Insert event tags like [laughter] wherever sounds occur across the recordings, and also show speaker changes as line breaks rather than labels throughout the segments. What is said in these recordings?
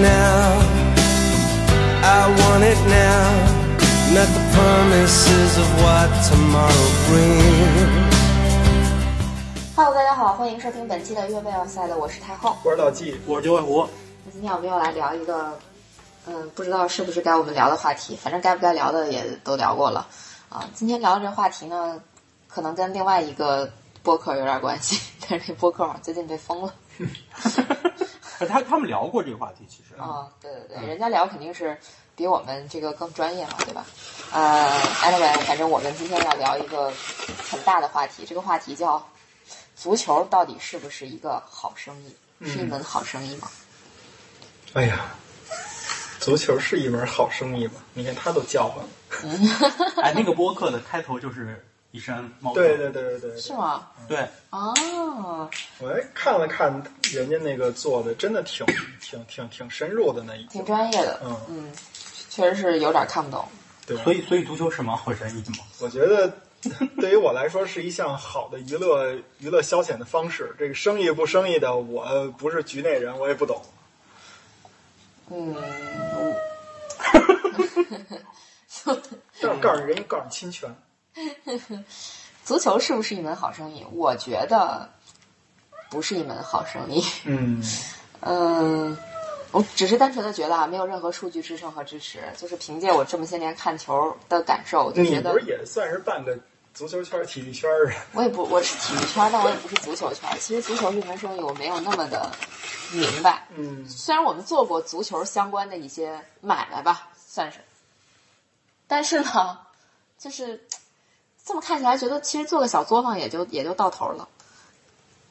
now. I want it now. Not the promises of what tomorrow brings.
Hello，大家好，欢迎收听本期的越位要塞的，我是太后。
我是老纪，
我是九尾狐。
那今天我们又来聊一个，嗯，不知道是不是该我们聊的话题，反正该不该聊的也都聊过了啊。今天聊的这个话题呢，可能跟另外一个播客有点关系，[laughs] 但是那播客嘛最近被封了。[laughs]
他他们聊过这个话题，其实
啊，对对对，人家聊肯定是比我们这个更专业嘛，对吧？呃，anyway，反正我们今天要聊一个很大的话题，这个话题叫足球到底是不是一个好生意，是一门好生意吗？
哎呀，足球是一门好生意吗？你看他都叫唤了。
哎，那个播客的开头就是一山猫。
对对对对对。
是吗？
对。
哦。
我还看了看人家那个做的，真的挺挺挺挺深入的那一。
挺专业的。
嗯
嗯，确实是有点看不懂。
对。
所以所以足球是蛮好生意吗？
我觉得对于我来说是一项好的娱乐娱乐消遣的方式。这个生意不生意的，我不是局内人，我也不懂。
嗯。
但是告诉人家告诉侵权。[laughs]
足球是不是一门好生意？我觉得不是一门好生意。
嗯
嗯，[laughs] 我只是单纯的觉得啊，没有任何数据支撑和支持，就是凭借我这么些年看球的感受，我就觉得
你不是也算是半个足球圈、体育圈儿？
我也不，我是体育圈，但我也不是足球圈。其实足球这门生意我没有那么的明白。
嗯，
虽然我们做过足球相关的一些买卖吧，算是，但是呢，就是。这么看起来，觉得其实做个小作坊也就也就到头了。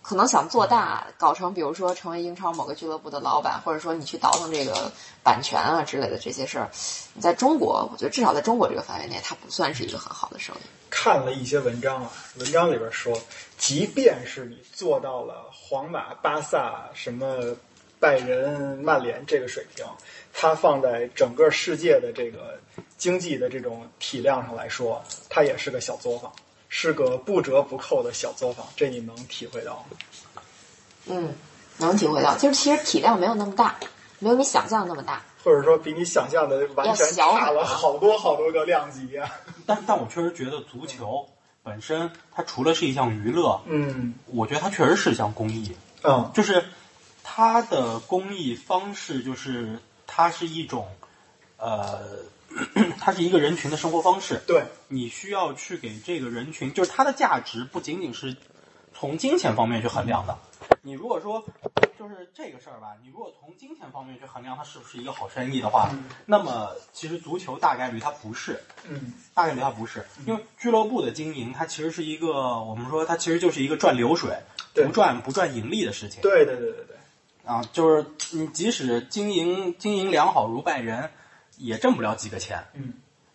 可能想做大，搞成比如说成为英超某个俱乐部的老板，或者说你去倒腾这个版权啊之类的这些事儿，你在中国，我觉得至少在中国这个范围内，它不算是一个很好的生意。
看了一些文章啊，文章里边说，即便是你做到了皇马、巴萨、什么拜仁、曼联这个水平，它放在整个世界的这个。经济的这种体量上来说，它也是个小作坊，是个不折不扣的小作坊，这你能体会到吗？
嗯，能体会到，就是其实体量没有那么大，没有你想象那么大，
或者说比你想象的完全差了好多好多个量级啊。
但但我确实觉得足球本身，它除了是一项娱乐，
嗯，
我觉得它确实是一项公益，
嗯，
就是它的工艺方式，就是它是一种，呃。[coughs] 它是一个人群的生活方式，
对，
你需要去给这个人群，就是它的价值不仅仅是从金钱方面去衡量的。你如果说就是这个事儿吧，你如果从金钱方面去衡量它是不是一个好生意的话，那么其实足球大概率它不是，
嗯，
大概率它不是，因为俱乐部的经营它其实是一个我们说它其实就是一个赚流水，不赚不赚盈利的事情。
对对对对对，
啊，就是你即使经营经营良好如拜仁。也挣不了几个钱，
嗯，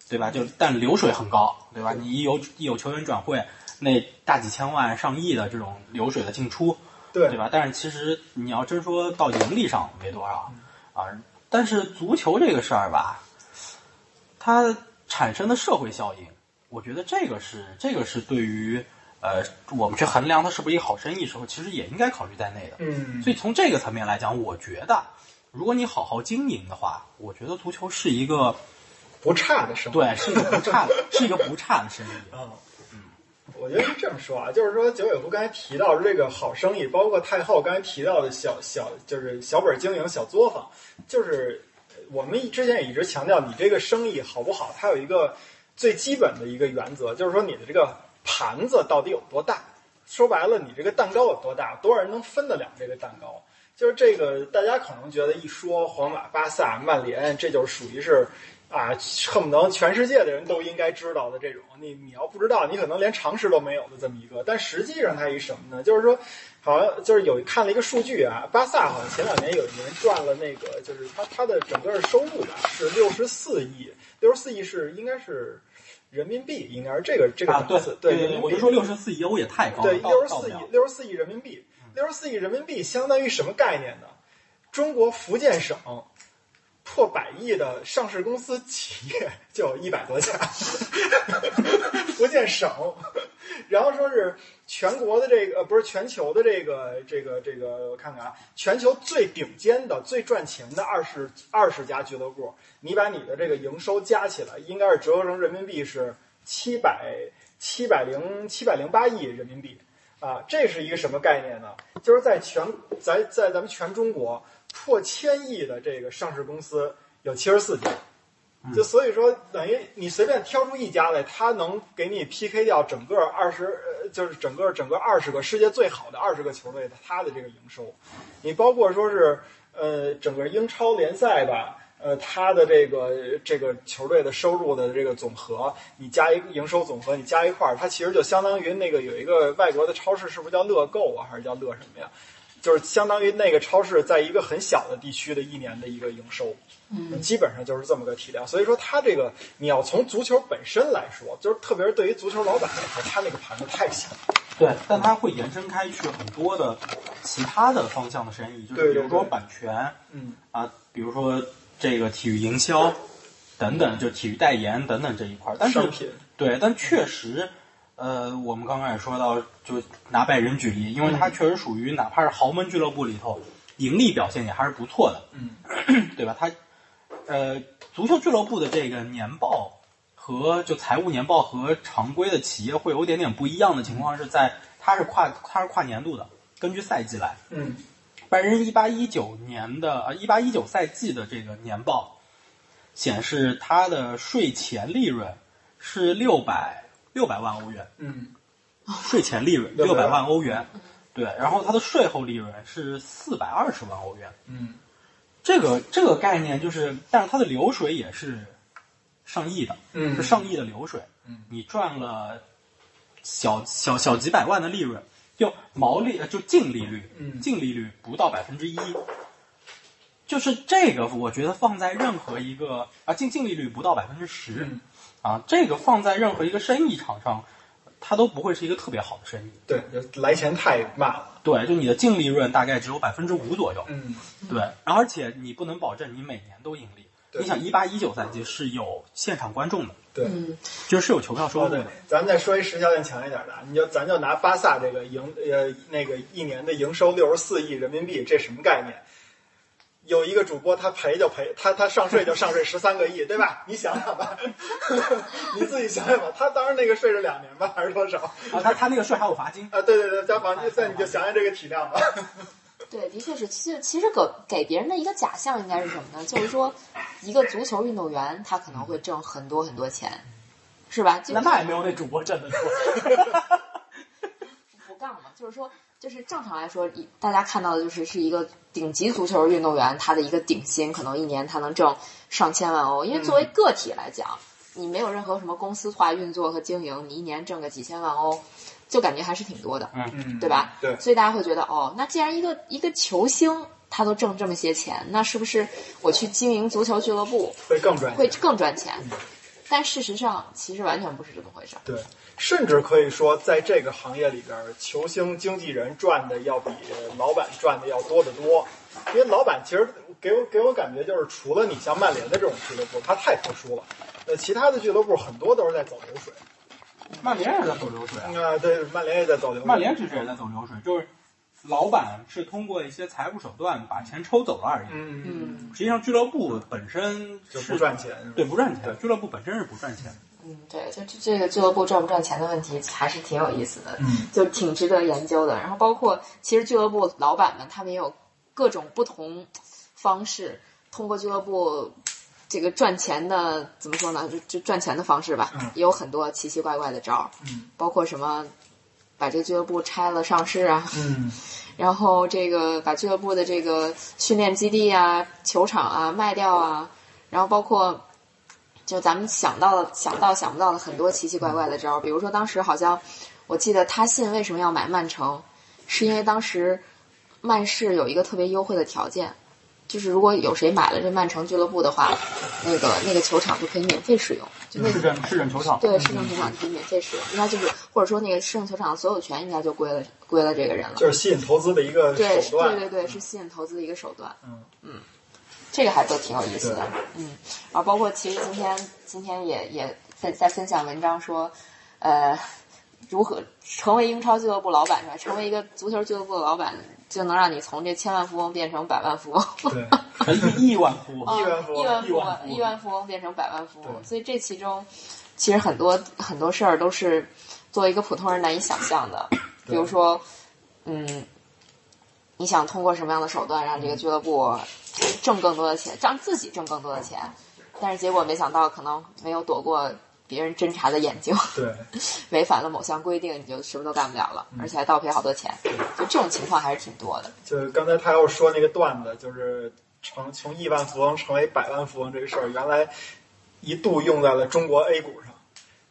对吧？就但流水很高，对吧？你一有一有球员转会，那大几千万、上亿的这种流水的进出，
对
对吧？但是其实你要真说到盈利上没多少啊。但是足球这个事儿吧，它产生的社会效应，我觉得这个是这个是对于呃我们去衡量它是不是一个好生意时候，其实也应该考虑在内的。
嗯，
所以从这个层面来讲，我觉得。如果你好好经营的话，我觉得足球是一个
不差的生意。
对，是一个不差的，[laughs] 是一个不差的生意。
嗯嗯，我觉得是这么说啊，就是说九尾狐刚才提到这个好生意，包括太后刚才提到的小小就是小本经营小作坊，就是我们之前也一直强调，你这个生意好不好，它有一个最基本的一个原则，就是说你的这个盘子到底有多大。说白了，你这个蛋糕有多大，多少人能分得了这个蛋糕？就是这个，大家可能觉得一说皇马、巴萨、曼联，这就是属于是，啊，恨不得全世界的人都应该知道的这种。你你要不知道，你可能连常识都没有的这么一个。但实际上它一什么呢？就是说，好像就是有看了一个数据啊，巴萨好像前两年有一年赚了那个，就是它它的整个收入吧是六十四亿，六十四亿是应该是人民币，应该是这个这个档次。
对
对，
我就说六十四亿欧也太高
了。对，六十四亿，六十四亿人民币。六十四亿人民币相当于什么概念呢？中国福建省破百亿的上市公司企业就有一百多家，[laughs] 福建省然后说是全国的这个不是全球的这个这个这个我看看啊，全球最顶尖的最赚钱的二十二十家俱乐部，你把你的这个营收加起来，应该是折合成人民币是七百七百零七百零八亿人民币啊，这是一个什么概念呢？就是在全在在咱们全中国破千亿的这个上市公司有七十四家。就所以说，等于你随便挑出一家来，它能给你 PK 掉整个二十，就是整个整个二十个世界最好的二十个球队的它的这个营收。你包括说是，呃，整个英超联赛吧，呃，它的这个这个球队的收入的这个总和，你加一营收总和，你加一块儿，它其实就相当于那个有一个外国的超市，是不是叫乐购啊，还是叫乐什么呀？就是相当于那个超市在一个很小的地区的一年的一个营收。
嗯，
基本上就是这么个体量，所以说它这个你要从足球本身来说，就是特别是对于足球老板来说，他那个盘子太小。
对，但它会延伸开去很多的其他的方向的生意，就是比如说版权，
嗯
啊，比如说这个体育营销等等，就体育代言等等这一块儿。但是
商品，
对，但确实，呃，我们刚刚也说到，就拿拜仁举例，因为他确实属于哪怕是豪门俱乐部里头，盈利表现也还是不错的，
嗯，[coughs]
对吧？他，呃，足球俱乐部的这个年报和就财务年报和常规的企业会有点点不一样的情况是在，它是跨它是跨年度的，根据赛季来。
嗯
拜仁一八一九年的呃一八一九赛季的这个年报显示，它的税前利润是六百六百万欧元，
嗯。
税前利润
600
六百万欧元，对，然后它的税后利润是四百二十万欧元。
嗯。
这个这个概念就是，但是它的流水也是上亿的，
嗯。
是上亿的流水。
嗯。
你赚了小小小几百万的利润，就毛利呃就净利率，
嗯。
净利率不到百分之一。就是这个，我觉得放在任何一个啊净净利率不到百分之十
嗯，
啊，这个放在任何一个生意场上，它都不会是一个特别好的生意。
对，就来钱太慢了。
对，就你的净利润大概只有百分之五左右。
嗯
对，而且你不能保证你每年都盈利。
对
你想，一八一九赛季是有现场观众的，
对。
嗯
就是有球票收
哦，对
入的。，
咱们再说一时效性强一点的，你就咱就拿巴萨这个营呃那个一年的营收六十四亿人民币，这什么概念？有一个主播他赔就赔，他他上税就上税十三个亿，对吧？[laughs] 你想想吧，[laughs] 你自己想想吧，他当时那个税是两年吧，还是多少？
啊，他他那个税还有罚金。
啊，对对对，加罚金，那你就想想这个体量吧。[laughs]
对，的确是。其实其实给给别人的一个假象应该是什么呢？就是说，一个足球运动员他可能会挣很多很多钱，是吧？就
那那也没有那主播挣得多。
不杠嘛，就是说，就是正常来说，一大家看到的就是是一个顶级足球运动员，他的一个顶薪可能一年他能挣上千万欧。因为作为个体来讲，你没有任何什么公司化运作和经营，你一年挣个几千万欧，就感觉还是挺多的，
嗯嗯，
对吧？
对，
所以大家会觉得，哦，那既然一个一个球星他都挣这么些钱，那是不是我去经营足球俱乐部
会更赚
会。更赚钱？但事实上，其实完全不是这么回事儿。
对，甚至可以说，在这个行业里边，球星经纪人赚的要比老板赚的要多得多。因为老板其实给我给我感觉就是，除了你像曼联的这种俱乐部，它太特殊了。呃，其他的俱乐部很多都是在走流水。
曼联也在走流水啊，
啊，对，曼联也在走流水。
曼联其实也在走流水，就是老板是通过一些财务手段把钱抽走了而已。
嗯，嗯，
嗯
实际上俱乐部本身
就是不赚钱。
对，不赚钱。俱乐部本身是不赚钱的。
嗯，对，就这这个俱乐部赚不赚钱的问题还是挺有意思的，
嗯
就挺值得研究的。然后包括其实俱乐部老板们他们也有各种不同方式，通过俱乐部这个赚钱的怎么说呢？就就赚钱的方式吧，
嗯
也有很多奇奇怪怪的招儿，
嗯
包括什么把这俱乐部拆了上市啊，
嗯 [laughs]
然后这个把俱乐部的这个训练基地啊、球场啊卖掉啊，然后包括就咱们想到的、想到想不到的很多奇奇怪怪的招儿，比如说当时好像我记得他信为什么要买曼城，是因为当时曼市有一个特别优惠的条件。就是如果有谁买了这曼城俱乐部的话，那个那个球场就可以免费使用，就那
市政市政球场。
对市政球场可以免费使用，应该就是或者说那个市政球场的所有权应该就归了归了这个人了。
就是吸引投资的一个
对
手段。
对对对，是吸引投资的一个手段。
嗯
这个还都挺有意思的。嗯，然后包括其实今天今天也也在在分享文章说，呃，如何成为英超俱乐部老板是吧？成为一个足球俱乐部的老板，就能让你从这千万富翁变成百万富翁。
对，[laughs]
亿万富翁。
啊
亿万富翁
亿万富
亿万富翁
翁，亿万富翁变成百万富翁，所以这其中其实很多很多事儿都是作为一个普通人难以想象的。比如说，嗯，你想通过什么样的手段让这个俱乐部挣更多的钱，让自己挣更多的钱，但是结果没想到可能没有躲过别人侦查的眼睛，
对，[laughs]
违反了某项规定，你就什么都干不了了，
嗯
而且还倒赔好多钱，就这种情况还是挺多的。
就是刚才他又说那个段子，就是成从亿万富翁成为百万富翁这个事儿，原来一度用在了中国 A 股上。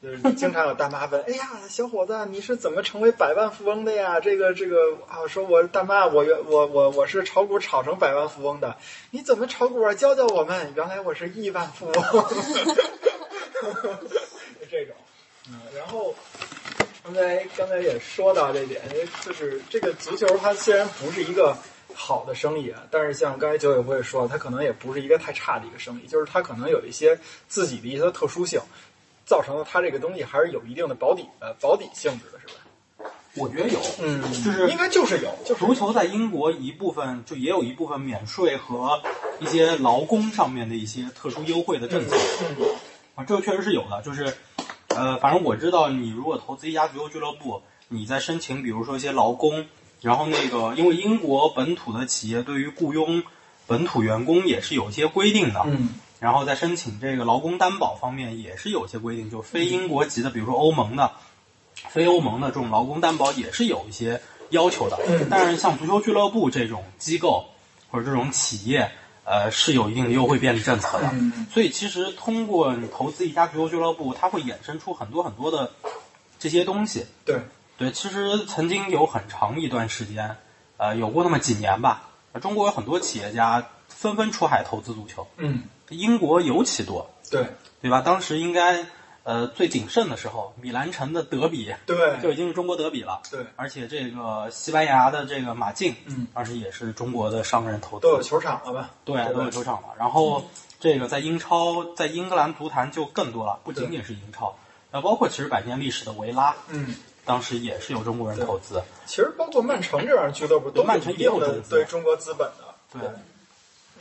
就是经常有大妈问：“哎呀，小伙子，你是怎么成为百万富翁的呀？”这个这个啊，说我大妈，我原我我我是炒股炒成百万富翁的，你怎么炒股啊？教教我们。原来我是亿万富翁，就 [laughs] 这种。嗯，然后刚才刚才也说到这点，就是这个足球它虽然不是一个好的生意啊，但是像刚才九尾狐也说了，它可能也不是一个太差的一个生意，就是它可能有一些自己的一些特殊性，造成了它这个东西还是有一定的保底呃保底性质的，是吧？
我觉得有，
嗯
就是
应该就是有，就是
足球在英国一部分就也有一部分免税和一些劳工上面的一些特殊优惠的政策
嗯
啊，这个确实是有的。就是呃，反正我知道，你如果投资一家足球俱乐部，你在申请，比如说一些劳工，然后那个因为英国本土的企业对于雇佣本土员工也是有一些规定的，
嗯
然后在申请这个劳工担保方面也是有些规定，就非英国籍的，比如说欧盟的、非欧盟的这种劳工担保也是有一些要求的。
嗯
但是像足球俱乐部这种机构或者这种企业，呃，是有一定的优惠便利政策的。
嗯
所以其实通过你投资一家足球俱乐部，它会衍生出很多很多的这些东西。
对，
对，其实曾经有很长一段时间，呃，有过那么几年吧，呃中国有很多企业家纷纷出海投资足球，
嗯
英国尤其多。
对
对吧？当时应该呃最鼎盛的时候，米兰城的德比
对就
已经是中国德比了。
对，
而且这个西班牙的这个马竞，
嗯，
当时也是中国的商人投资，
都有球场了吧？
对，都有球场了。然后这个在英超，在英格兰足坛就更多了，不仅仅是英超，那，包括其实百年历史的维拉，
嗯。
当时也是有中国人投资。
其实包括曼城这样的俱乐部都
曼城也有投资
对中国资本的，
对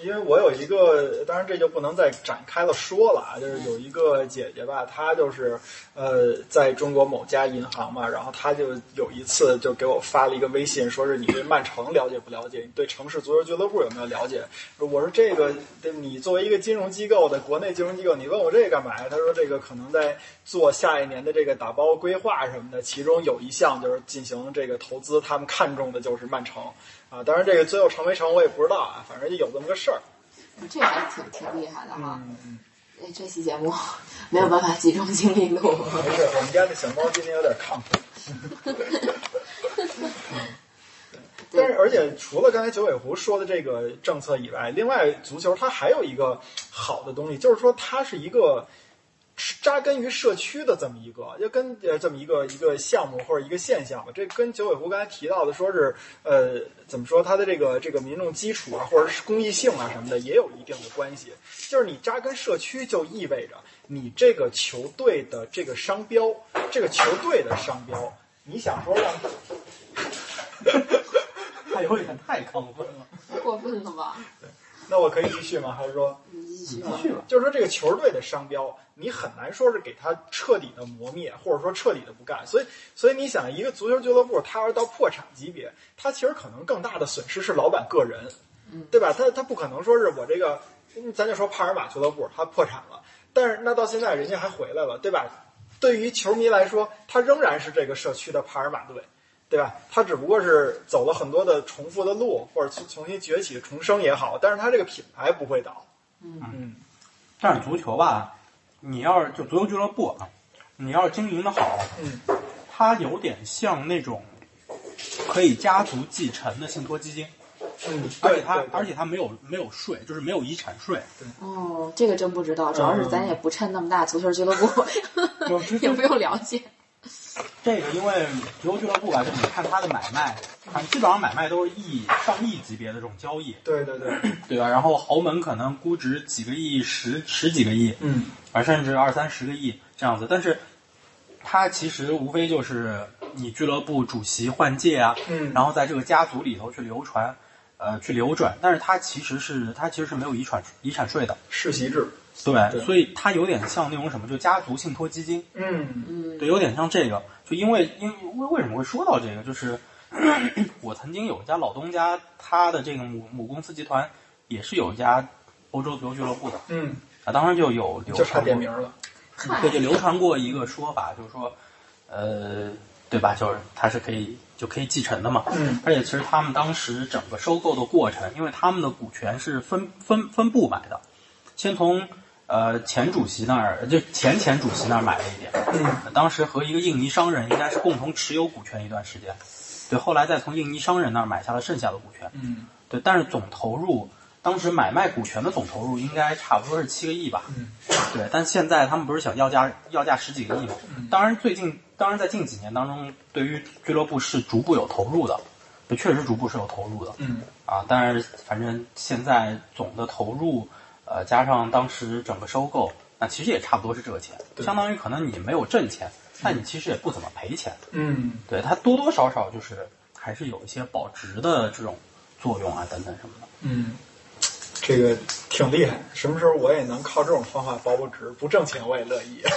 因为我有一个，当然这就不能再展开了说了啊，就是有一个姐姐吧，她就是呃，在中国某家银行嘛，然后她就有一次就给我发了一个微信，说是你对曼城了解不了解？你对城市足球俱乐部有没有了解？我说这个，你作为一个金融机构的国内金融机构，你问我这个干嘛呀？她说这个可能在做下一年的这个打包规划什么的，其中有一项就是进行这个投资，他们看中的就是曼城。啊，当然这个最后成没成我也不知道啊，反正就有这么个事儿。
这还挺挺厉害的哈。
嗯嗯，
哎，这期节目没有办法集中精力录。
没事，我们家的小猫今天有点亢奋。[laughs] 但是，而且除了刚才九尾狐说的这个政策以外，另外足球它还有一个好的东西，就是说它是一个扎根于社区的这么一个，要跟呃这么一个一个项目或者一个现象吧。这跟九尾狐刚才提到的说是呃怎么说，它的这个这个民众基础啊，或者是公益性啊什么的，也有一定的关系。就是你扎根社区，就意味着你这个球队的这个商标，这个球队的商标，你想说让
他 [laughs] 有点太亢奋了。
过分了吧？
对那我可以继续吗？还是说？
你继续吧。
继续吧。
就是说这个球队的商标，你很难说是给他彻底的磨灭，或者说彻底的不干。所以，所以你想，一个足球俱乐部，它要是到破产级别，它其实可能更大的损失是老板个人，对吧？他他不可能说是我这个，嗯咱就说帕尔马俱乐部，它破产了，但是那到现在人家还回来了，对吧？对于球迷来说，他仍然是这个社区的帕尔马队。对吧？他只不过是走了很多的重复的路，或者重重新崛起、重生也好，但是他这个品牌不会倒。嗯
但是足球吧，你要是就足球俱乐部啊，你要是经营的好，
嗯。
它有点像那种可以家族继承的信托基金，
嗯，
而且它而且它没有没有税，就是没有遗产税。
哦，这个真不知道，主要是咱也不趁那么大足球俱乐部，[laughs] 也不用了解。
这个因为足球俱乐部吧，就你看它的买卖，看基本上买卖都是亿上亿级别的这种交易，
对对对，
对吧？然后豪门可能估值几个亿、十十几个亿，
嗯
啊，甚至二三十个亿这样子。但是它其实无非就是你俱乐部主席换届啊，
嗯
然后在这个家族里头去流传，呃，去流转，但是它其实是它其实是没有遗产遗产税的，
世袭制，
对，
对。
所以它有点像那种什么，就家族信托基金，
嗯。
嗯，
对，有点像这个，就因为因为为什么会说到这个，就是 [coughs] 我曾经有一家老东家，他的这个母母公司集团也是有一家欧洲足球俱乐部的，
嗯，
啊，当时就有流
就差
传过，
点名了，
对，就流传过一个说法，就是说，呃，对吧？就是它是可以就可以继承的嘛。
嗯。
而且其实他们当时整个收购的过程，因为他们的股权是分分分部买的，先从呃前主席那儿，就前前主席那儿买了一点，
嗯。
当时和一个印尼商人应该是共同持有股权一段时间，对，后来再从印尼商人那儿买下了剩下的股权，
嗯。
对，但是总投入，当时买卖股权的总投入应该差不多是七个亿吧，
嗯。
对，但现在他们不是想要价要价十几个亿吗？
嗯。
当然，最近当然在近几年当中，对于俱乐部是逐步有投入的，对，确实逐步是有投入的。
嗯。
啊。但是反正现在总的投入，呃，加上当时整个收购，那其实也差不多是这个钱，相当于可能你没有挣钱，但你其实也不怎么赔钱，
嗯
对，它多多少少就是还是有一些保值的这种作用啊，等等什么的。
嗯，这个挺厉害，什么时候我也能靠这种方法保保值，不挣钱我也乐意。[laughs]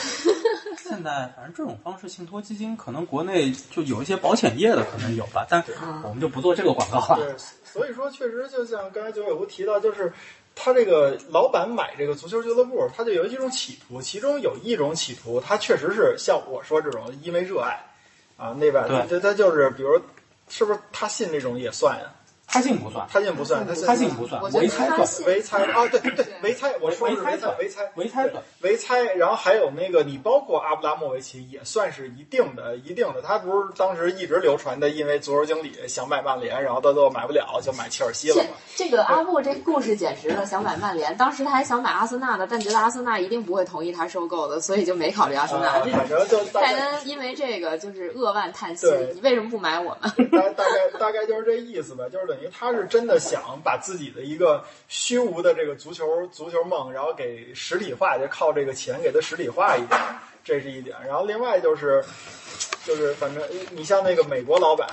[laughs]
现在反正这种方式信托基金，可能国内就有一些保险业的可能有吧，但我们就不做这个广告了。
对，所以说确实就像刚才九尾狐提到，就是他这个老板买这个足球俱乐部，他就有几种企图，其中有一种企图，他确实是像我说这种因为热爱啊，那边
对
他他就是比如是不是他信这种也算呀？
他信不算，
他信不算，他信
不算
我，觉得
违猜算，
他信
违猜啊，对对
对
违猜，我说的是
违猜算
违猜，
违猜算。
违猜，然后还有那个你包括阿布拉莫维奇也算是一定的一定的，他不是当时一直流传的，因为足球经理想买曼联，然后到最后买不了，就买切尔西了
这
嘛。
这个阿布这故事简直了，想买曼联，当时他还想买阿森纳的，但觉得阿森纳一定不会同意他收购的，所以就没考虑阿森纳。
反正就大
戴恩因为这个就是扼腕叹息，你为什么不买我们？[laughs]
大大概大概就是这意思吧，就是等于因为他是真的想把自己的一个虚无的这个足球足球梦，然后给实体化，就靠这个钱给它实体化一点，这是一点。然后另外就是就是反正你像那个美国老板，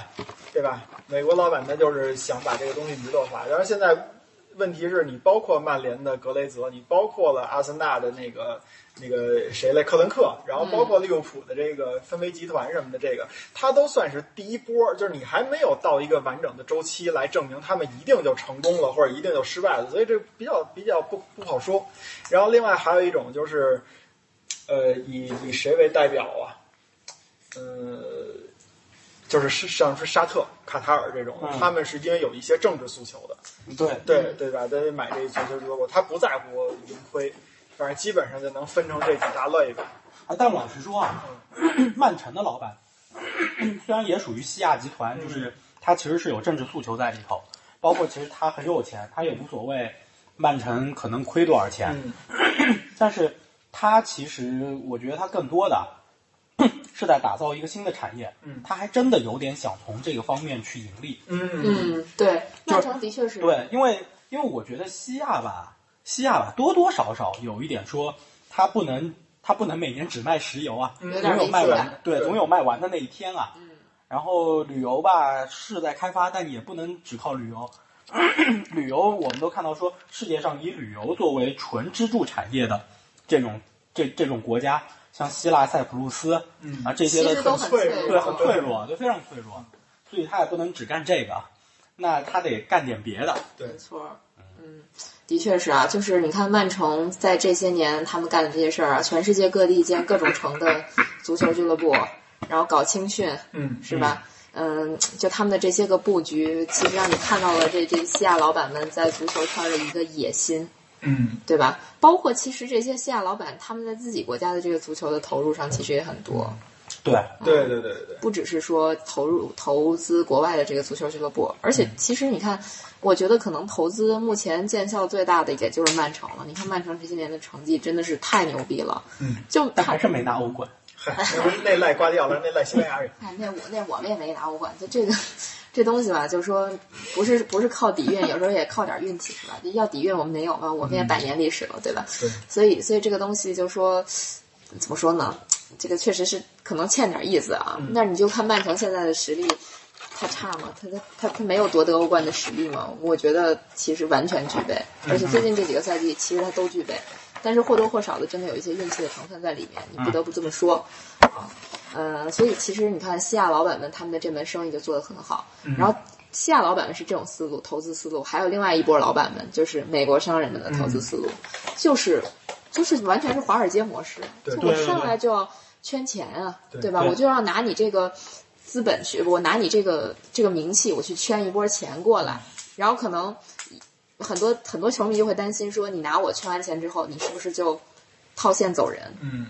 对吧？美国老板他就是想把这个东西娱乐化，然后现在问题是你包括曼联的格雷泽，你包括了阿森纳的那个那个谁来克伦克，然后包括利物浦的这个分维集团什么的，这个他都算是第一波，就是你还没有到一个完整的周期来证明他们一定就成功了或者一定就失败了，所以这比较比较不不好说。然后另外还有一种就是，呃，以以谁为代表啊？呃，就是是像是沙特、卡塔尔这种，
嗯
他们是因为有一些政治诉求的，
对
对对吧？他买这足球俱乐部，他不在乎盈亏，反正基本上就能分成这几大类吧。
啊，但老实说啊，曼城的老板虽然也属于西亚集团，就是他其实是有政治诉求在里头，包括其实他很有钱，他也无所谓曼城可能亏多少钱，
嗯 [clears throat]
但是他其实我觉得他更多的 [clears throat] 是在打造一个新的产业，
嗯
他还真的有点想从这个方面去盈利。
嗯
嗯，对，曼城的确是。
对，因为因为我觉得西亚吧，西亚吧多多少少有一点说，它不能它不能每年只卖石油啊，总有卖完，对，总有卖完的那一天啊。
嗯
然后旅游吧是在开发，但也不能只靠旅游。[coughs] 旅游我们都看到说，世界上以旅游作为纯支柱产业的这种这这种国家，像希腊、塞浦路斯
嗯
啊这些的
都很
很脆弱
对，很脆弱，对，非常脆弱，所以他也不能只干这个，那他得干点别的。
对
没错，嗯，的确是啊，就是你看曼城在这些年他们干的这些事儿啊，全世界各地建各种城的足球俱乐部，然后搞青训，
嗯
是吧？嗯，就他们的这些个布局，其实让你看到了这这西亚老板们在足球圈的一个野心，
嗯
对吧？包括其实这些西亚老板他们在自己国家的这个足球的投入上，其实也很多。
对，
对对对对对，
不只是说投入投资国外的这个足球俱乐部，而且其实你看，我觉得可能投资目前见效最大的也就是曼城了。你看曼城这些年的成绩真的是太牛逼了，
嗯，
就
但还是没拿欧冠。
嗨，那那赖瓜迪奥拉，那赖西班牙人。
哎，那我那我们也没拿欧冠，就这个这东西吧，就是说不是不是靠底蕴，有时候也靠点运气，是吧？要底蕴我们没有嘛，我们也百年历史了，对吧？
对，
所以所以这个东西就说，怎么说呢？这个确实是可能欠点意思啊。那你就看曼城现在的实力，他差吗？他他他他没有夺得欧冠的实力吗？我觉得其实完全具备，而且最近这几个赛季其实他都具备，但是或多或少的真的有一些运气的成分在里面，你不得不这么说啊。呃，所以其实你看西亚老板们他们的这门生意就做得很好，然后。西亚老板们是这种思路，投资思路，还有另外一波老板们，就是美国商人们的投资思路，就是就是完全是华尔街模式，就我上来就要圈钱啊，
对
吧？
对
我就要拿你这个资本去，我拿你这个这个名气，我去圈一波钱过来，然后可能很多很多球迷就会担心说，你拿我圈完钱之后，你是不是就套现走人？
嗯，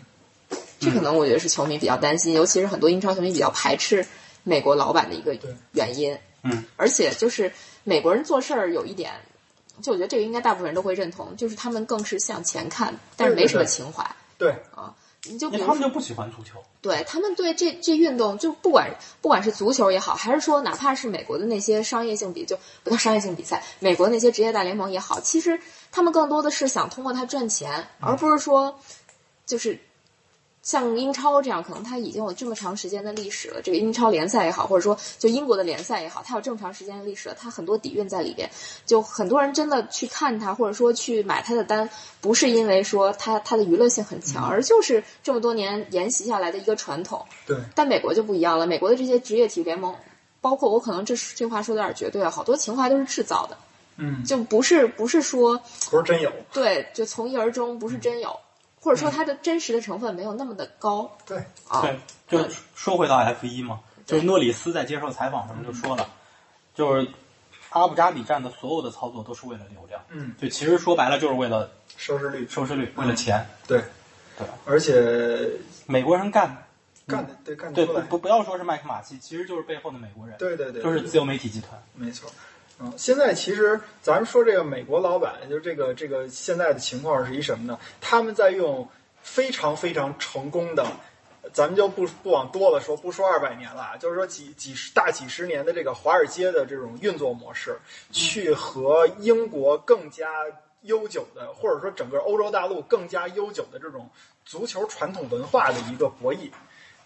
这可能我觉得是球迷比较担心，尤其是很多英超球迷比较排斥美国老板的一个原因。
嗯，
而且就是美国人做事儿有一点，就我觉得这个应该大部分人都会认同，就是他们更是向前看，但是没什么情怀。
对，
你就比如说，
他们就不喜欢足球。
对他们对这这运动，就不管不管是足球也好，还是说哪怕是美国的那些商业性比就不叫商业性比赛，美国那些职业大联盟也好，其实他们更多的是想通过它赚钱，而不是说就是像英超这样，可能它已经有这么长时间的历史了。这个英超联赛也好，或者说就英国的联赛也好，它有这么长时间的历史了，它很多底蕴在里边。就很多人真的去看它，或者说去买它的单，不是因为说它它的娱乐性很强，而就是这么多年沿袭下来的一个传统。
对，
但美国就不一样了，美国的这些职业体育联盟，包括我可能这这话说的有点绝对啊，好多情怀都是制造的，
嗯，
就不是不是说
不是真有，
对，就从一而终，不是真有，或者说它的真实的成分没有那么的高。
对，
啊。
对，就说回到 F 一嘛，就是诺里斯在接受采访时候就说了，就是阿布扎比站的所有的操作都是为了流量，
嗯，
就其实说白了就是为了
收视率，
收视率，为了钱。
对，
对，
而且
美国人干，
干的对干的对
不不不要说是麦克马锡，其实就是背后的美国人，
对对对，
就是自由媒体集团。
没错。嗯，现在其实咱们说这个美国老板，就是这个这个现在的情况是一什么呢？他们在用非常非常成功的，咱们就不不往多了说，不说二百年了，就是说几几十大几十年的这个华尔街的这种运作模式，去和英国更加悠久的，或者说整个欧洲大陆更加悠久的这种足球传统文化的一个博弈。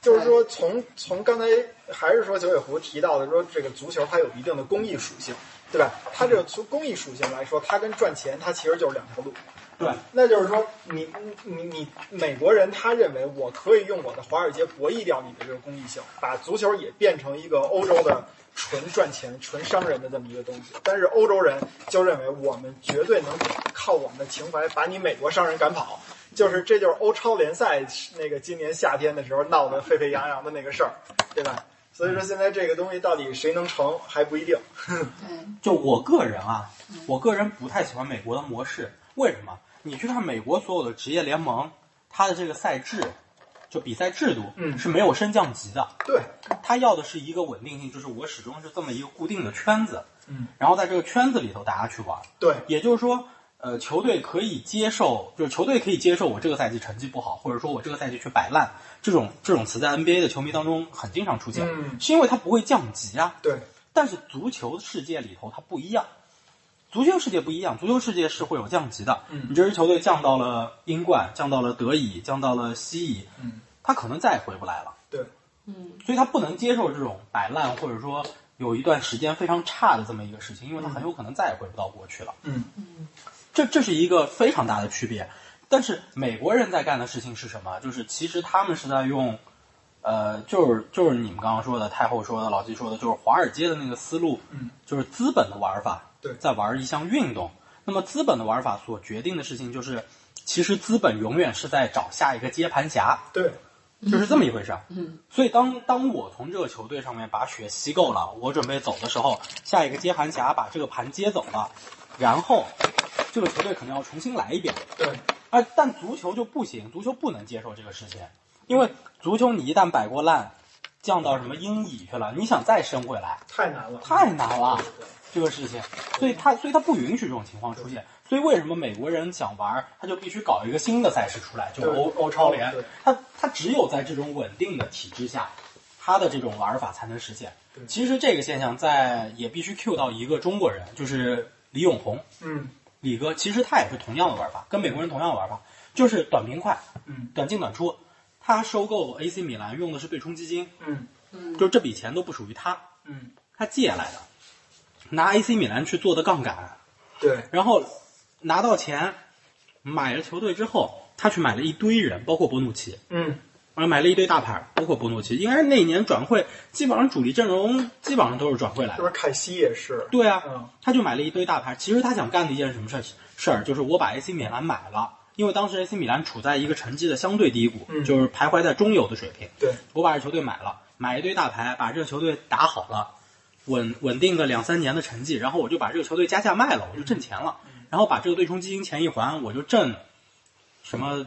就是说从，从刚才还是说九尾狐提到的，说这个足球它有一定的公益属性，对吧？它这个从公益属性来说，它跟赚钱它其实就是两条路。
对，
那就是说，你你你美国人他认为我可以用我的华尔街博弈掉你的这个公益性，把足球也变成一个欧洲的纯赚钱、纯商人的这么一个东西。但是欧洲人就认为我们绝对能靠我们的情怀把你美国商人赶跑。就是这就是欧超联赛那个今年夏天的时候闹得沸沸扬扬的那个事儿，对吧？所以说现在这个东西到底谁能成还不一定。
对，[laughs]
就我个人啊，我个人不太喜欢美国的模式。为什么？你去看美国所有的职业联盟，它的这个赛制，就比赛制度，
嗯
是没有升降级的。
对，
它要的是一个稳定性，就是我始终是这么一个固定的圈子，
嗯，
然后在这个圈子里头大家去玩。
对，
也就是说，呃，球队可以接受，就是球队可以接受我这个赛季成绩不好，或者说我这个赛季去摆烂，这种这种词在 NBA 的球迷当中很经常出现，
嗯
是因为它不会降级啊。
对，
但是足球世界里头它不一样，足球世界不一样，足球世界是会有降级的。
嗯
你这支球队降到了英冠，降到了德乙，降到了西乙，
嗯，
他可能再也回不来了。
对，
嗯，
所以他不能接受这种摆烂，或者说有一段时间非常差的这么一个事情，因为他很有可能再也回不到过去了。
嗯
这这是一个非常大的区别。但是美国人在干的事情是什么？就是其实他们是在用，呃，就是就是你们刚刚说的，太后说的，老季说的，就是华尔街的那个思路，
嗯，
就是资本的玩法，
对
在玩一项运动。那么资本的玩法所决定的事情就是，其实资本永远是在找下一个接盘侠，
对，
就是这么一回事儿。
嗯，
所以当当我从这个球队上面把血吸够了，我准备走的时候，下一个接盘侠把这个盘接走了，然后这个球队可能要重新来一遍。
对，
啊，但足球就不行，足球不能接受这个事情，因为足球你一旦摆过烂，降到什么英乙去了，你想再升回来
太难了，
太难了这个事情，所以他所以他不允许这种情况出现。所以为什么美国人想玩，他就必须搞一个新的赛事出来，就是欧欧超联，他他只有在这种稳定的体制下，他的这种玩法才能实现。其实这个现象在也必须 Q 到一个中国人，就是李永红，
嗯
李哥，其实他也是同样的玩法，跟美国人同样的玩法。就是短平快，
嗯，
短进短出。他收购 AC 米兰用的是对冲基金，
嗯
嗯
就是这笔钱都不属于他，
嗯，
他借来的，拿 AC 米兰去做的杠杆，
对，
然后拿到钱，买了球队之后，他去买了一堆人，包括博努奇，
嗯
啊，买了一堆大牌，包括博努奇。应该是那一年转会，基本上主力阵容基本上都是转会来的。
是不是凯西也是？
对啊，
嗯
他就买了一堆大牌。其实他想干的一件什么事儿事儿，就是我把 AC 米兰买了，因为当时 AC 米兰处在一个成绩的相对低谷，
嗯
就是徘徊在中游的水平。
对，
我把这球队买了，买一堆大牌，把这个球队打好了，稳稳定个两三年的成绩，然后我就把这个球队加价卖了，我就挣钱了。然后把这个对冲基金钱一还，我就挣什么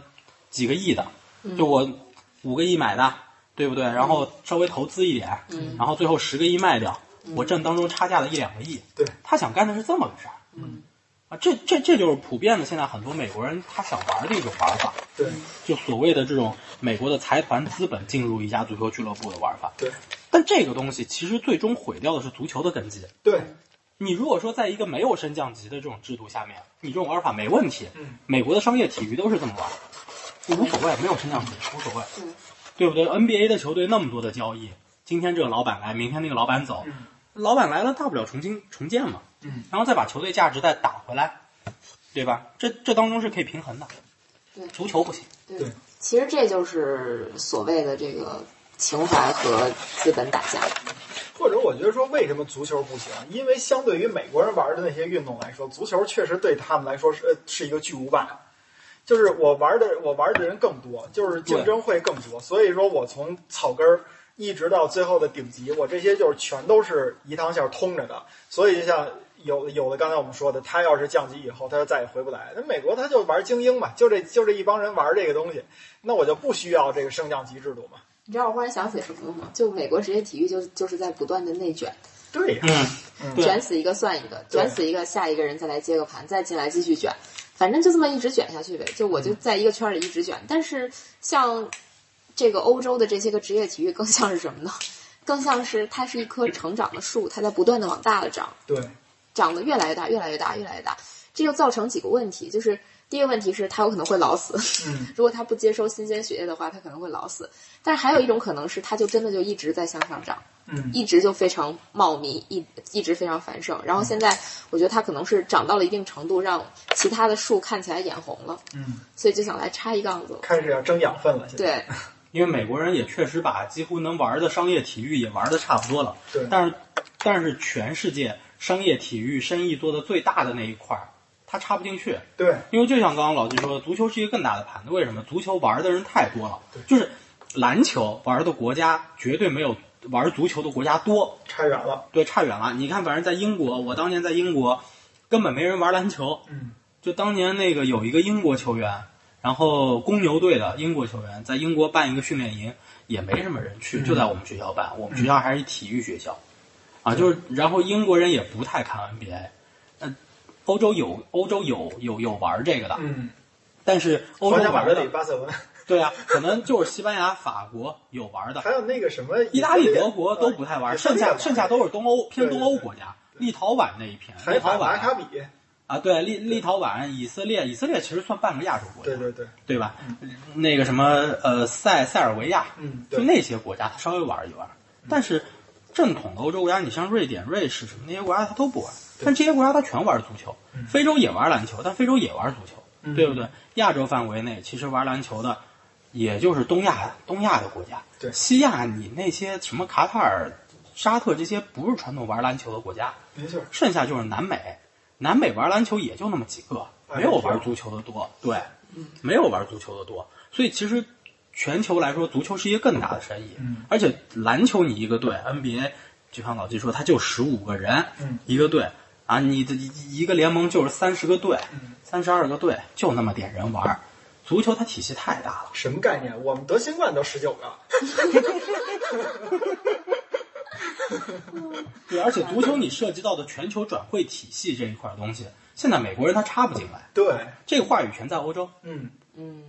几个亿的，就我五个亿买的，对不对？然后稍微投资一点，
嗯
然后最后十个亿卖掉，我挣当中差价的一两个亿。
对，
他想干的是这么个事儿。
嗯
啊，这这这就是普遍的，现在很多美国人他想玩的一种玩法，
对
就所谓的这种美国的财团资本进入一家足球俱乐部的玩法。
对
但这个东西其实最终毁掉的是足球的根基。
对，
你如果说在一个没有升降级的这种制度下面，你这种玩法没问题。
嗯
美国的商业体育都是这么玩，就无所谓，没有升降级无所谓，
嗯
对不对？NBA 的球队那么多的交易，今天这个老板来，明天那个老板走，
嗯
老板来了大不了重新重建嘛，
嗯，
然后再把球队价值再打回来，对吧？这这当中是可以平衡的。
对
足球不行。
对
对
其实这就是所谓的这个情怀和资本打架。
或者我觉得说，为什么足球不行？因为相对于美国人玩的那些运动来说，足球确实对他们来说是呃是一个巨无霸。就是我玩的我玩的人更多，就是竞争会更多，所以说我从草根儿一直到最后的顶级，我这些就是全都是一趟线通着的。所以就像有有的刚才我们说的，他要是降级以后，他就再也回不来。那美国他就玩精英嘛，就这就这一帮人玩这个东西，那我就不需要这个升降级制度嘛。
你知道我忽然想起什么了吗？就美国职业体育就就是在不断的内卷，
对呀、
嗯，
卷死一个算一个，卷死一个下一个人再来接个盘，再进来继续卷，反正就这么一直卷下去呗。就我就在一个圈里一直卷。但是像这个欧洲的这些个职业体育，更像是什么呢？更像是它是一棵成长的树，它在不断的往大了长，
对，
长得越来越大，越来越大，越来越大。这就造成几个问题，就是第一个问题是它有可能会老死，
嗯，[laughs]
如果它不接收新鲜血液的话，它可能会老死。但是还有一种可能是，它就真的就一直在向上涨，
嗯
一直就非常茂密，一一直非常繁盛。然后现在我觉得它可能是长到了一定程度，让其他的树看起来眼红了，
嗯，
所以就想来插一杠子。
开始要争养分了，现在。
对，[laughs]
因为美国人也确实把几乎能玩的商业体育也玩的差不多了。
对
但是但是全世界商业体育生意做的最大的那一块儿，他插不进去。
对
因为就像刚刚老季说的，足球是一个更大的盘子。为什么？足球玩的人太多了，就是篮球玩的国家绝对没有玩足球的国家多，
差远了。
对，差远了。你看，反正在英国，我当年在英国，根本没人玩篮球。
嗯，
就当年那个有一个英国球员，然后公牛队的英国球员在英国办一个训练营，也没什么人去，就在我们学校办。我们学校还是体育学校，啊，就是然后英国人也不太看 NBA，呃，欧洲有欧洲有有有玩这个的，
嗯，
但是欧洲玩的，
巴塞罗那，
对啊，可能就是西班牙、法国有玩的，
还有那个什么
意大利、德国都不太玩，剩下剩下都是东欧偏东欧国家，立陶宛那一片，立陶宛
卡比，
啊，对，立立陶宛、以色列，以色列其实算半个亚洲国家，
对对对，
对吧？那个什么呃塞塞尔维亚，
嗯，
就，那些国家他稍微玩一玩，但是正统的欧洲国家，你像瑞典、瑞士什么那些国家他都不玩，但这些国家他全玩足球，非洲也玩篮球，但非洲也玩足球，
嗯
对不对？亚洲范围内其实玩篮球的，也就是东亚东亚的国家，
对
西亚你那些什么卡塔尔、沙特这些不是传统玩篮球的国家，
没错，
剩下就是南美，南美玩篮球也就那么几个，
哎
没有玩足球的多。对，没有玩足球的多。所以其实全球来说，足球是一个更大的生意。
嗯
而且篮球你一个队，NBA 就像老季说，他就十五个人、
嗯
一个队啊，你的一一个联盟就是三十个队，
嗯
三十二个队，就那么点人玩儿。足球它体系太大了。
什么概念？我们得新冠都十九个，
对，而且足球你涉及到的全球转会体系这一块东西，现在美国人他插不进来，
对，
这个话语权在欧洲。
嗯，
嗯，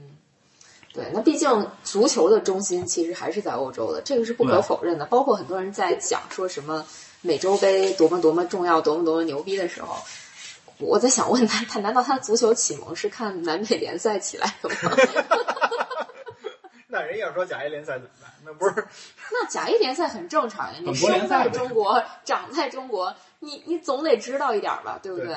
对，那毕竟足球的中心其实还是在欧洲的，这个是不可否认的。包括很多人在讲说什么美洲杯多么多么重要、多么多么牛逼的时候，我在想问他，他难道他的足球启蒙是看南美联赛起来的吗？[laughs]
那人要说甲 A 联赛怎么办？那不是 [laughs]
那甲 A 联赛很正常呀，你生在中国，长在中国，你你总得知道一点儿吧，对不对？
对，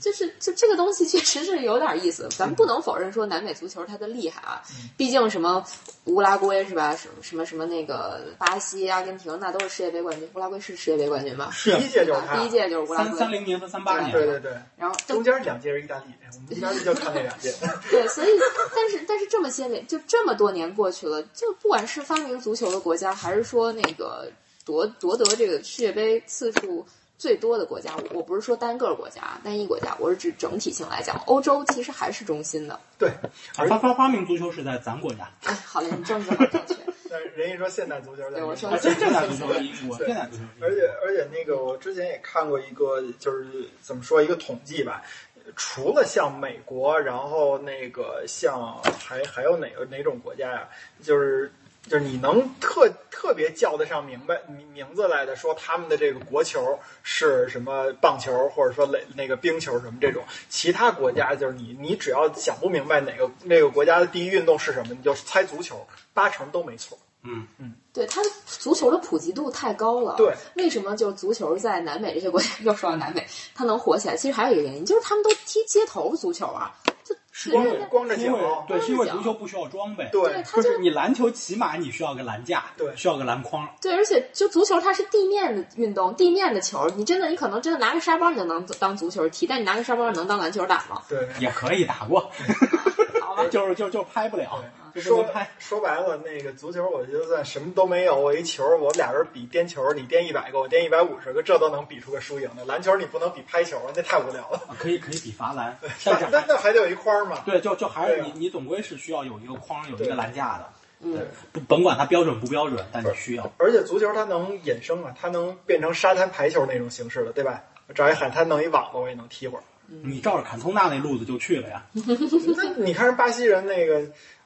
就是就这个东西确实是有点意思，咱们不能否认说南美足球它的厉害啊，
嗯
毕竟什么乌拉圭是吧？什么什么什么那个巴西、阿根廷那都是世界杯冠军，乌拉圭是世界杯冠军吧？
是
第一届就是他，
第一届就是乌拉圭，
三零年和三八年，
对对对，
然后
中间两届是意大利，我们意大利就看那两届。[laughs]
对，所以但是但是这么些年，就这么多年过去了，就不管是发明足球的国家，还是说那个夺夺得这个世界杯次数最多的国家，我我不是说单个国家、单一国家，我是指整体性来讲，欧洲其实还是中心的。
对，
而发发发明足球是在咱国家，
哎，好嘞，你政治好 [laughs] 正确。
但人家说现代足球在
对我说
现代足球现代足球是英国
而且而且那个我之前也看过一个，就是怎么说一个统计吧，除了像美国，然后那个像还还有哪个哪种国家呀、就是就是你能特特别叫得上明白名名字来的，说他们的这个国球是什么棒球，或者说垒那个冰球什么这种，其他国家就是你你只要想不明白哪个那个国家的第一运动是什么，你就猜足球，八成都没错。
嗯嗯，
对它的足球的普及度太高了。
对，
为什么就是足球在南美这些国家又说到南美，它能火起来？其实还有一个原因，就是他们都踢街头足球啊，就是
光
人家
光着
是因为
脚，
对，是因为足球不需要装备，
对
就是
你篮球起码你需要个篮架，
对
需要个篮筐，
对，而且就足球它是地面的运动，地面的球，你真的你可能真的拿个沙包你就能当足球踢，但你拿个沙包能当篮球打吗？
对。
也可以打过，[laughs]
好吧，[laughs]
就是就就拍不了，
说。说白了，那个足球，我觉得算什么都没有，我一球，我俩人比颠球，你颠一百个，我颠一百五十个，这都能比出个输赢的。篮球你不能比拍球，那太无聊了。
啊可以可以比罚篮，但是
那
还
那还得有一框嘛。
对，就就还是你你总归是需要有一个框，有一个篮架的，
嗯，
不甭管它标准不标准，但你需要。
而且足球它能衍生啊，它能变成沙滩排球那种形式的，对吧？我找一海滩弄一网子，我也能踢会儿。
你照着坎通纳那路子就去了呀，[laughs]
那你看人巴西人那个，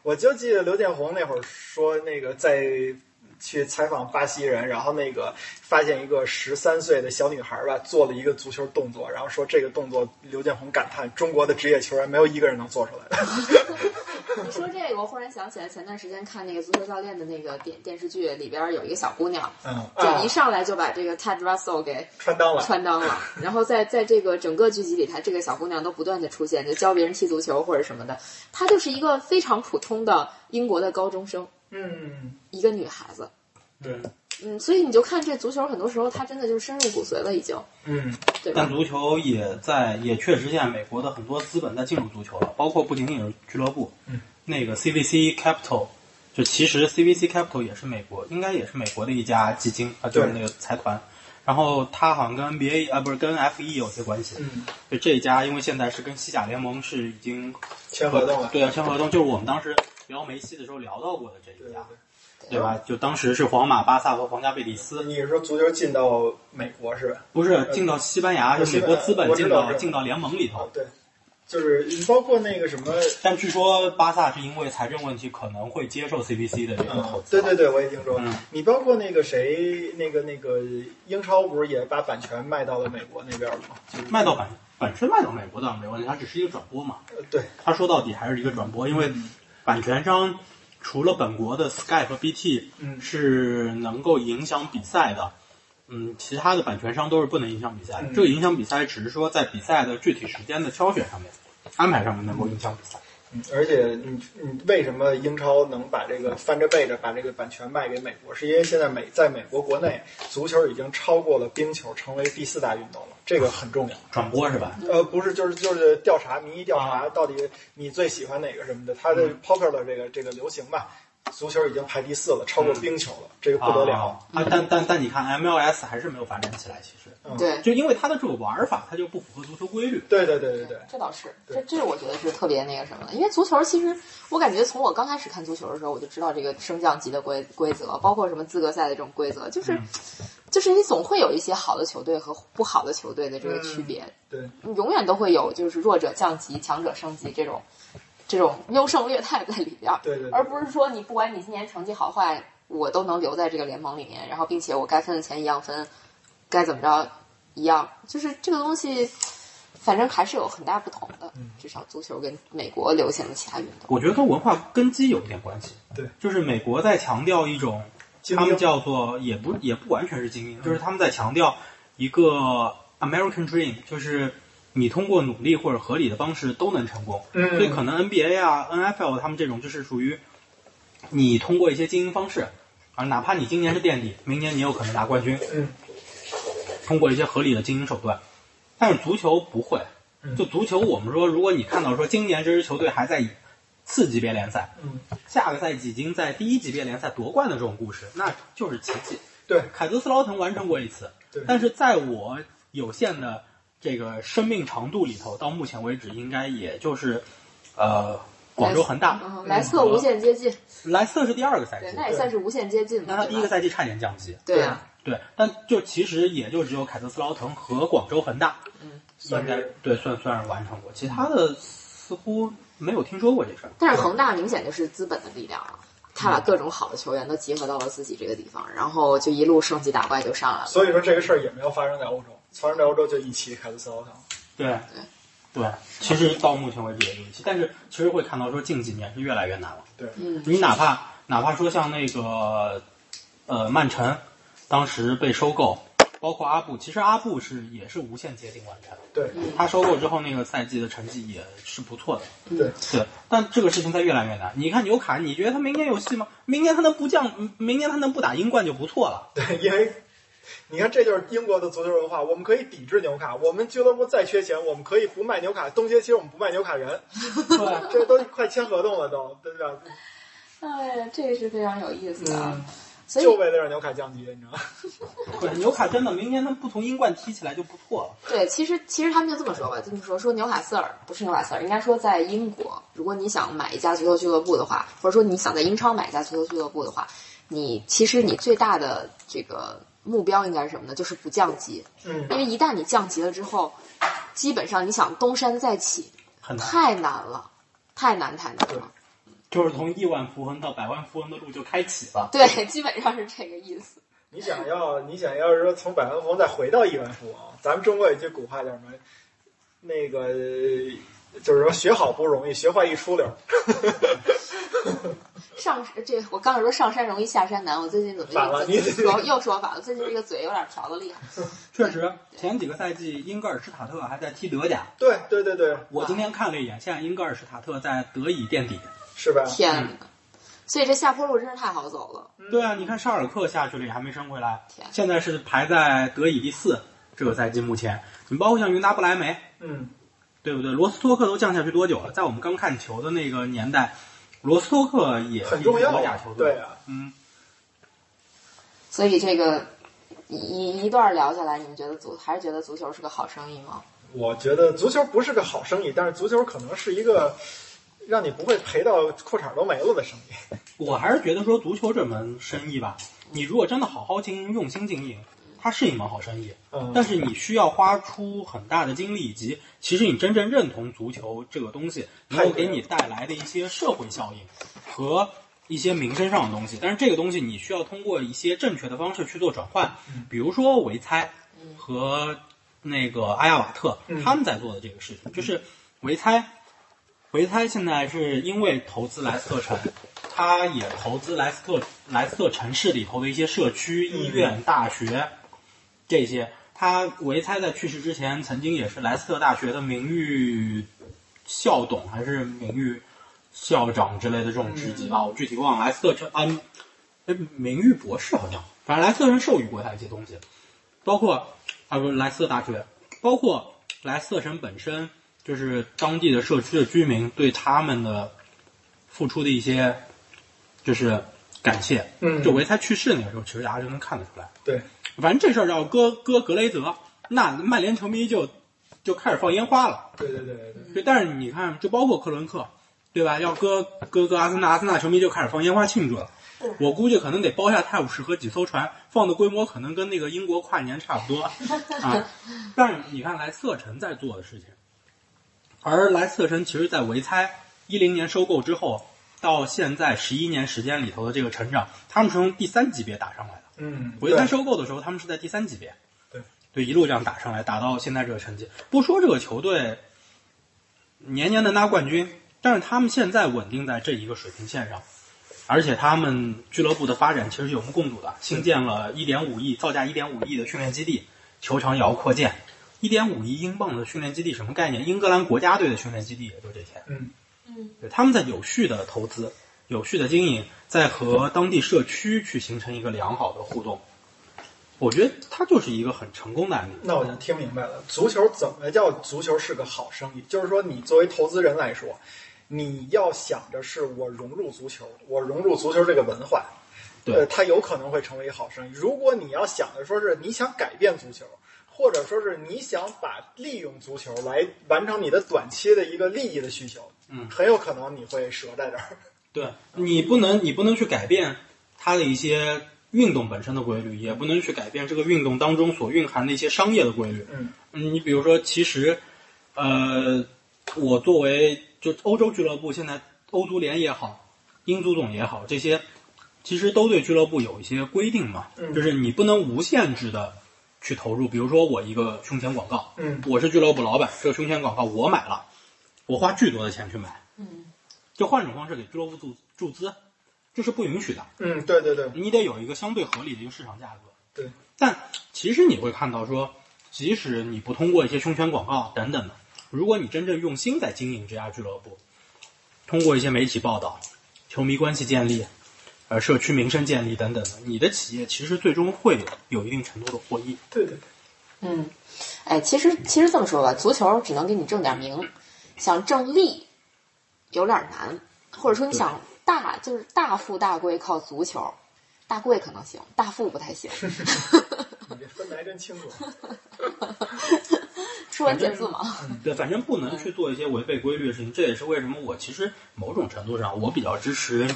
我就记得刘建宏那会儿说那个在去采访巴西人，然后那个发现一个十三岁的小女孩吧，做了一个足球动作，然后说这个动作，刘建宏感叹中国的职业球员没有一个人能做出来的。[laughs]
你说这个，我忽然想起来，前段时间看那个足球教练的那个电电视剧，里边有一个小姑娘，
嗯，啊
就一，上来就把这个 Ted Russell 给
穿裆了。
穿裆了，然后在在这个整个剧集里，她这个小姑娘都不断的出现，就教别人踢足球或者什么的。她就是一个非常普通的英国的高中生，
嗯，
一个女孩子。
对，
嗯，所以你就看这足球，很多时候它真的就是深入骨髓了，已经，
嗯，
对吧
但？足球也在也确实现在美国的很多资本在进入足球了，包括不仅仅是俱乐部，
嗯，
那个 CVC Capital，就其实 CVC Capital 也是美国，应该也是美国的一家基金啊，就是那个财团。然后它好像跟 NBA 啊不是跟 F E 有些关系，
嗯，
就这一家，因为现在是跟西甲联盟是已经
签合同了。
对啊签合同，就是我们当时聊梅西的时候聊到过的这一家，
对
对吧？就当时是皇马、巴萨和皇家贝蒂斯，
你是说足球进到美国是吧？
不是进到西班牙，就美国资本进到进到联盟里头
啊，。对，就是包括那个什么，
但据说巴萨是因为财政问题可能会接受 CBC 的这个投
嗯，
资。
对对对，我也听说。
嗯
你包括那个谁，那个那个英超不是也把版权卖到了美国那边了吗？就是
卖到版本身卖到美国倒是没问题，它只是一个转播嘛。
呃对，
它说到底还是一个转播，因为版权商除了本国的 Sky 和 BT
嗯。
是能够影响比赛的，嗯，其他的版权商都是不能影响比赛这个影响比赛只是说在比赛的具体时间的挑选上面、安排上面能够影响比赛。
嗯而且你你为什么英超能把这个翻着背着把这个版权卖给美国？是因为现在美在美国国内足球已经超过了冰球，成为第四大运动了，这个很重要。
转播是吧？
呃，不是，就是就是调查民意调查，到底你最喜欢哪个什么的，它的 popular 这个这个流行吧，足球已经排第四了，超过冰球了，这个不得了。
啊！啊但但但你看 MLS 还是没有发展起来，其实
嗯
对，
就因为它的这个玩法，它就不符合足球规律。
对对对对对，
这倒是，这这我觉得是特别那个什么的，因为足球其实我感觉从我刚开始看足球的时候，我就知道这个升降级的规规则，包括什么资格赛的这种规则，就是、就是你总会有一些好的球队和不好的球队的这个区别，
对，
你永远都会有就是弱者降级、强者升级这种这种优胜劣汰在里边儿，
对对对
而不是说你不管你今年成绩好坏，我都能留在这个联盟里面，然后并且我该分的钱一样分，该怎么着一样，就是这个东西。反正还是有很大不同的。
嗯
至少足球跟美国流行的其他运动，
我觉得跟文化根基有一点关系。
对，
就是美国在强调一种，他们叫做也不也不完全是精英，就是他们在强调一个 American Dream，就是你通过努力或者合理的方式都能成功。
嗯。
所以可能 NBA 啊、NFL 他们这种就是属于你通过一些经营方式啊，哪怕你今年是垫底，明年你有可能拿冠军，
嗯。
通过一些合理的经营手段。但是足球不会，
嗯。
就足球，我们说，如果你看到说今年这支球队还在以次级别联赛，
嗯，
下个赛季已经在第一级别联赛夺冠的这种故事，那就是奇迹。
对。
凯泽斯劳滕完成过一次。
对，
但是在我有限的这个生命长度里头，到目前为止应该也就是，呃，广州恒大、
嗯，莱斯特无限接近，
莱斯特是第二个赛
对，
季，
那也算是无限接近
那。他第一个赛季差点降级，
对啊，
对，但就其实也就只有凯泽斯劳滕和广州恒大，
嗯，
应该
算是
对算算是完成过，其他的似乎没有听说过这事儿。
但是恒大明显就是资本的力量了，他把各种好的球员都集合到了自己这个地方，然后就一路升级打怪就上来了。
所以说这个事儿也没有发生在欧洲，发生在欧洲就一起凯泽斯劳滕。
对对，其实到目前为止也就一期，但是其实会看到说近几年是越来越难了。
对，
你哪怕哪怕说像那个呃曼城，当时被收购，包括阿布，其实阿布是也是无限接近完成。
对
他收购之后，那个赛季的成绩也是不错的。
对，
对，但这个事情在越来越难。你看纽卡，你觉得他明年有戏吗？明年他能不降？嗯明年他能不打英冠就不错了。
对，因为你看，这就是英国的足球文化。我们可以抵制纽卡，我们俱乐部再缺钱，我们可以不卖纽卡。冬歇期我们不卖纽卡人，[laughs]
对，
这都快签合同了都，对不对？
哎呀，这是非常有意思的啊。
嗯，
所以
就为了让纽卡降级，你知道吗？[laughs]
对，纽卡真的明年他们不从英冠踢起来就不错了。
对，其实其实他们就这么说吧，这么说说纽卡斯尔不是纽卡斯尔，应该说在英国，如果你想买一家足球俱乐部的话，或者说你想在英超买一家足球俱乐部的话，你其实你最大的这个目标应该是什么呢？就是不降级，
嗯，
因为一旦你降级了之后，基本上你想东山再起
很难，
太难了，太难太难了。
就是从亿万富翁到百万富翁的路就开启了。
对，基本上是这个意思。
你想要，你想要是说从百万富翁再回到亿万富翁，咱们中国有句古话叫什么？那个就是说学好不容易，学坏一出溜。[laughs]
上这我刚才说上山容易下山难，我最近怎么
反了你
又说又说反了？最近这个嘴有点瓢的厉害。[laughs]
确实，前几个赛季英格尔施塔特还在踢德甲，
对对对对，
我今天看了一眼，现在英格尔施塔特在德乙垫底。
是吧？
天哪！所以这下坡路真是太好走了。
对啊，你看沙尔克下去了也还没升回来
天，
现在是排在德乙第四。这个赛季目前，你包括像云达不莱梅，
嗯，
对不对？罗斯托克都降下去多久了？在我们刚看球的那个年代，罗斯托克也是
很重要
德甲球。队。
对啊，
嗯，
所以这个一一段聊下来，你们觉得足还是觉得足球是个好生意吗？
我觉得足球不是个好生意，但是足球可能是一个让你不会赔到裤衩都没了的生意。
我还是觉得说足球这门生意吧，你如果真的好好经营、用心经营，它是一门好生意。
嗯，
但是你需要花出很大的精力，以及其实你真正认同足球这个东西能够给你带来的一些社会效应和一些民生上的东西。但是这个东西你需要通过一些正确的方式去做转换，比如说维猜和那个阿亚瓦特
嗯
他们在做的这个事情，就是维猜。维猜现在是因为投资莱斯特城，他也投资莱斯特莱斯特城市里头的一些社区、医院、大学这些。他维猜在去世之前，曾经也是莱斯特大学的名誉校董还是名誉校长之类的这种职级吧，我具体忘了。莱斯特城啊，哎，名誉博士好像，反正莱斯特人授予过他一些东西，包括啊不莱斯特大学，包括莱斯特城本身，就是当地的社区的居民对他们的付出的一些就是感谢。
嗯
就维猜去世那个时候，其实大家就能看得出来。
对，
反正这事儿要搁搁格雷泽，那曼联球迷就就开始放烟花了。
对对对对对，
对，但是你看，就包括克伦克，对吧？要搁搁搁阿森纳，阿森纳球迷就开始放烟花庆祝了。我估计可能得包下泰晤士河几艘船，放的规模可能跟那个英国跨年差不多啊。[laughs] 但是你看莱斯特城在做的事情，而莱斯特城其实在维猜一零年收购之后，到现在十一年时间里头的这个成长，他们是从第三级别打上来的。
嗯，
维猜
对
收购的时候，他们是在第三级别。
对
对，一路这样打上来，打到现在这个成绩。不说这个球队年年能拿冠军，但是他们现在稳定在这一个水平线上，而且他们俱乐部的发展其实有目共睹的，新建了一点五亿，造价一点五亿的训练基地，球场也要扩建。一点五亿英镑的训练基地什么概念？英格兰国家队的训练基地也就这些。
嗯
嗯，
对，他们在有序的投资、有序的经营，在和当地社区去形成一个良好的互动。我觉得它就是一个很成功的案例。
那我就听明白了，足球怎么叫足球是个好生意？就是说，你作为投资人来说，你要想着是我融入足球，我融入足球这个文化，
对
呃，它有可能会成为一个好生意。如果你要想的说是你想改变足球，或者说是你想把利用足球来完成你的短期的一个利益的需求，
嗯
很有可能你会折在这儿。
对你不能，你不能去改变它的一些运动本身的规律，也不能去改变这个运动当中所蕴含的一些商业的规律。
嗯
嗯，你比如说，其实，呃，我作为就欧洲俱乐部，现在欧足联也好，英足总也好，这些其实都对俱乐部有一些规定嘛，
嗯
就是你不能无限制的去投入。比如说，我一个胸前广告，
嗯
我是俱乐部老板，这个胸前广告我买了，我花巨多的钱去买，
嗯
就换一种方式给俱乐部注注资，这是不允许的。
嗯，对对对，
你得有一个相对合理的一个市场价格。
对，
但其实你会看到说，即使你不通过一些胸圈广告等等的，如果你真正用心在经营这家俱乐部，通过一些媒体报道、球迷关系建立、呃社区名声建立等等的，你的企业其实最终会有一定程度的获益。
对对对，
嗯，哎，其实其实这么说吧，足球只能给你挣点名，想挣利有点难，或者说你想大就是大富大贵靠足球，大贵可能行，大富不太行。[laughs]
你这分的还真清楚。[laughs]
说文解字嘛，
对，反正不能去做一些违背规律的事情。这也是为什么我其实某种程度上我比较支持，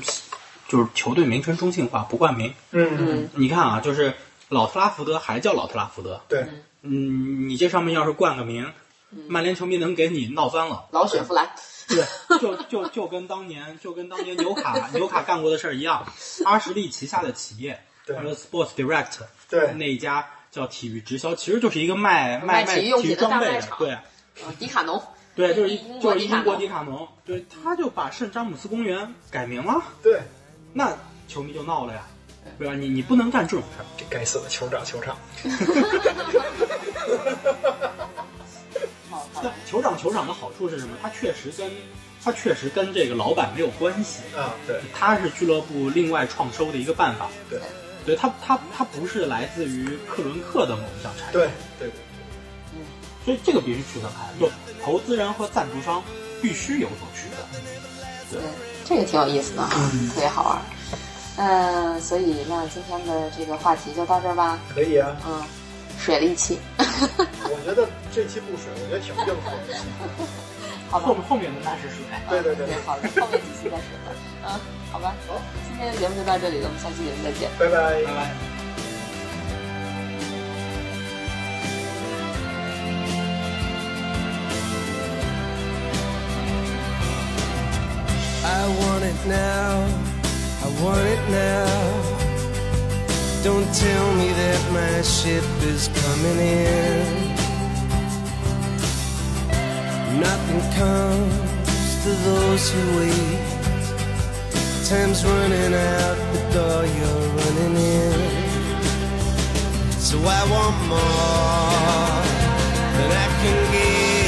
就是球队名称中性化，不冠名。
嗯
嗯
你看啊，就是老特拉福德还叫老特拉福德，
对，
嗯，你这上面要是冠个名，
嗯
曼联球迷能给你闹翻了。
老雪佛兰，
对，就就就跟当年就跟当年纽卡纽卡干过的事儿一样，阿什利旗下的企业，Sports Direct，
对
那一家叫体育直销，其实就是一个卖
卖
卖
体育
装备的对
呃迪卡侬，
对，就是一就是英国
国迪卡侬
迪卡侬，对，他就把圣詹姆斯公园改名了，
对，
那球迷就闹了呀，对吧？你你不能干这种事儿。
这该死的酋长球场。[laughs]
那酋长酋长的好处是什么？他确实跟他确实跟这个老板没有关系，
啊，对
他是俱乐部另外创收的一个办法。
对
对他他他不是来自于克伦克的某一项产业，
对对对，嗯，
所以这个必须区分开。就投资人和赞助商必须有所区分。
对，这个挺有意思的哈，特别好玩。嗯、所以那今天的这个话题就到这儿吧。
可以啊。
嗯，水了一期，[laughs]
我觉得这期不水，我觉得挺硬核的。[laughs]
好吧
后。面后面的那是水。
对对对
对，好的，后面几期再说吧。嗯，好吧。
好，
今天的节目就到这里了，我们下期节目再见。
拜拜
拜拜。
I want it now. I want it now. Don't tell me that my ship is coming in. Nothing comes to those who wait. Time's running out the door you're running in. So I want more than I can get.